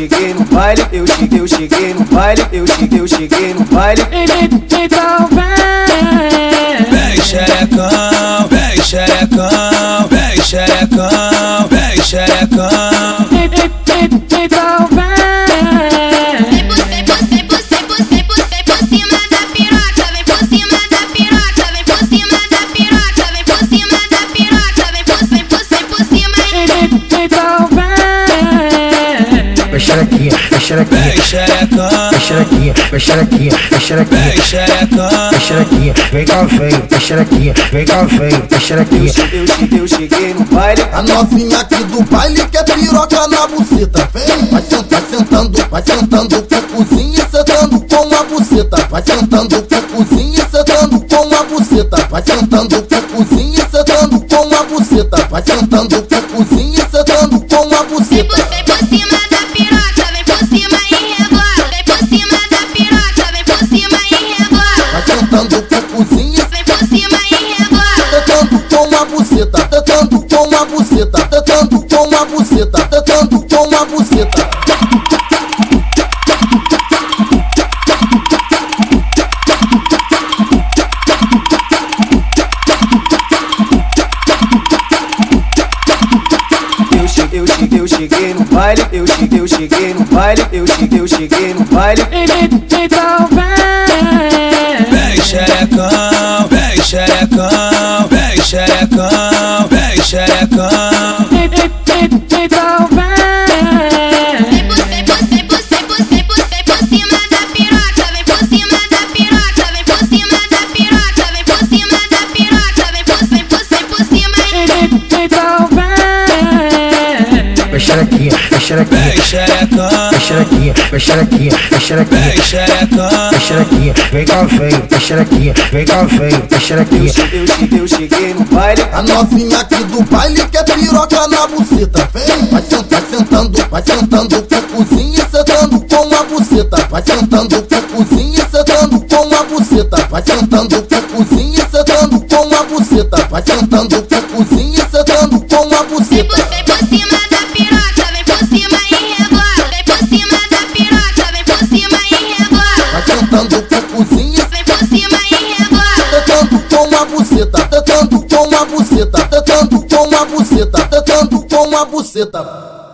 cheguei no baile, eu cheguei, eu cheguei no baile, eu cheguei, eu cheguei no baile. Então vem, Vem xerecão, vem xerecão, vem xerecão, vem xerecão. então vem. Xerequinha, vem xerequinha, Vem xerequinha, vem xerequinha, vem xerequinha, vem cá feio, vem xerequinha, vem cá feio, vem Eu xerequinha. cheguei, eu cheguei, eu cheguei no baile. A novinha aqui do baile quer piroca na buceta. Vem, vai, sen- vai sentando, vai sentando com o cozinho e sentando com a buceta. Vai sentando com o cozinho e sentando com a buceta. Vai sentando com o cozinho e sentando com a buceta. Vai sentando buceta, tentando com a buceta, tentando com a buceta, tentando com a buceta. Eu cheguei, eu cheguei, eu cheguei no baile, eu cheguei, eu cheguei no baile, eu cheguei, eu cheguei no baile. Então vem. Vem xerecão, vem xerecão, xerecão, vem xerecão. Então vem. Vem por, vem por, vem por, vem por, vem por, vem por cima da piroca, vem por cima da piroca, vem por cima da piroca, vem por cima da piroca, vem por, vem por, vem por cima. Então vem. Vem xerequinha, xerequinha, Vem xerecão, vem xerequinha, vem xerequinha, vem xerequinha, vem xerequinha, vem cá feio, vem xerequinha, vem cá feio, vem Eu xerequinha. cheguei, eu cheguei, eu cheguei no baile. A novinha aqui do baile quer piroca na buceta. Vem, vai, sen- vai sentando, vai sentando com e sentando com a buceta. Vai sentando com e sentando com a buceta. Vai sentando com e sentando com a buceta. Vai sentando com o sentando com o cozinho e Vem por cima e rebola. tentando com a buceta. Tentando com a buceta. Tentando com a buceta. Tentando com a buceta.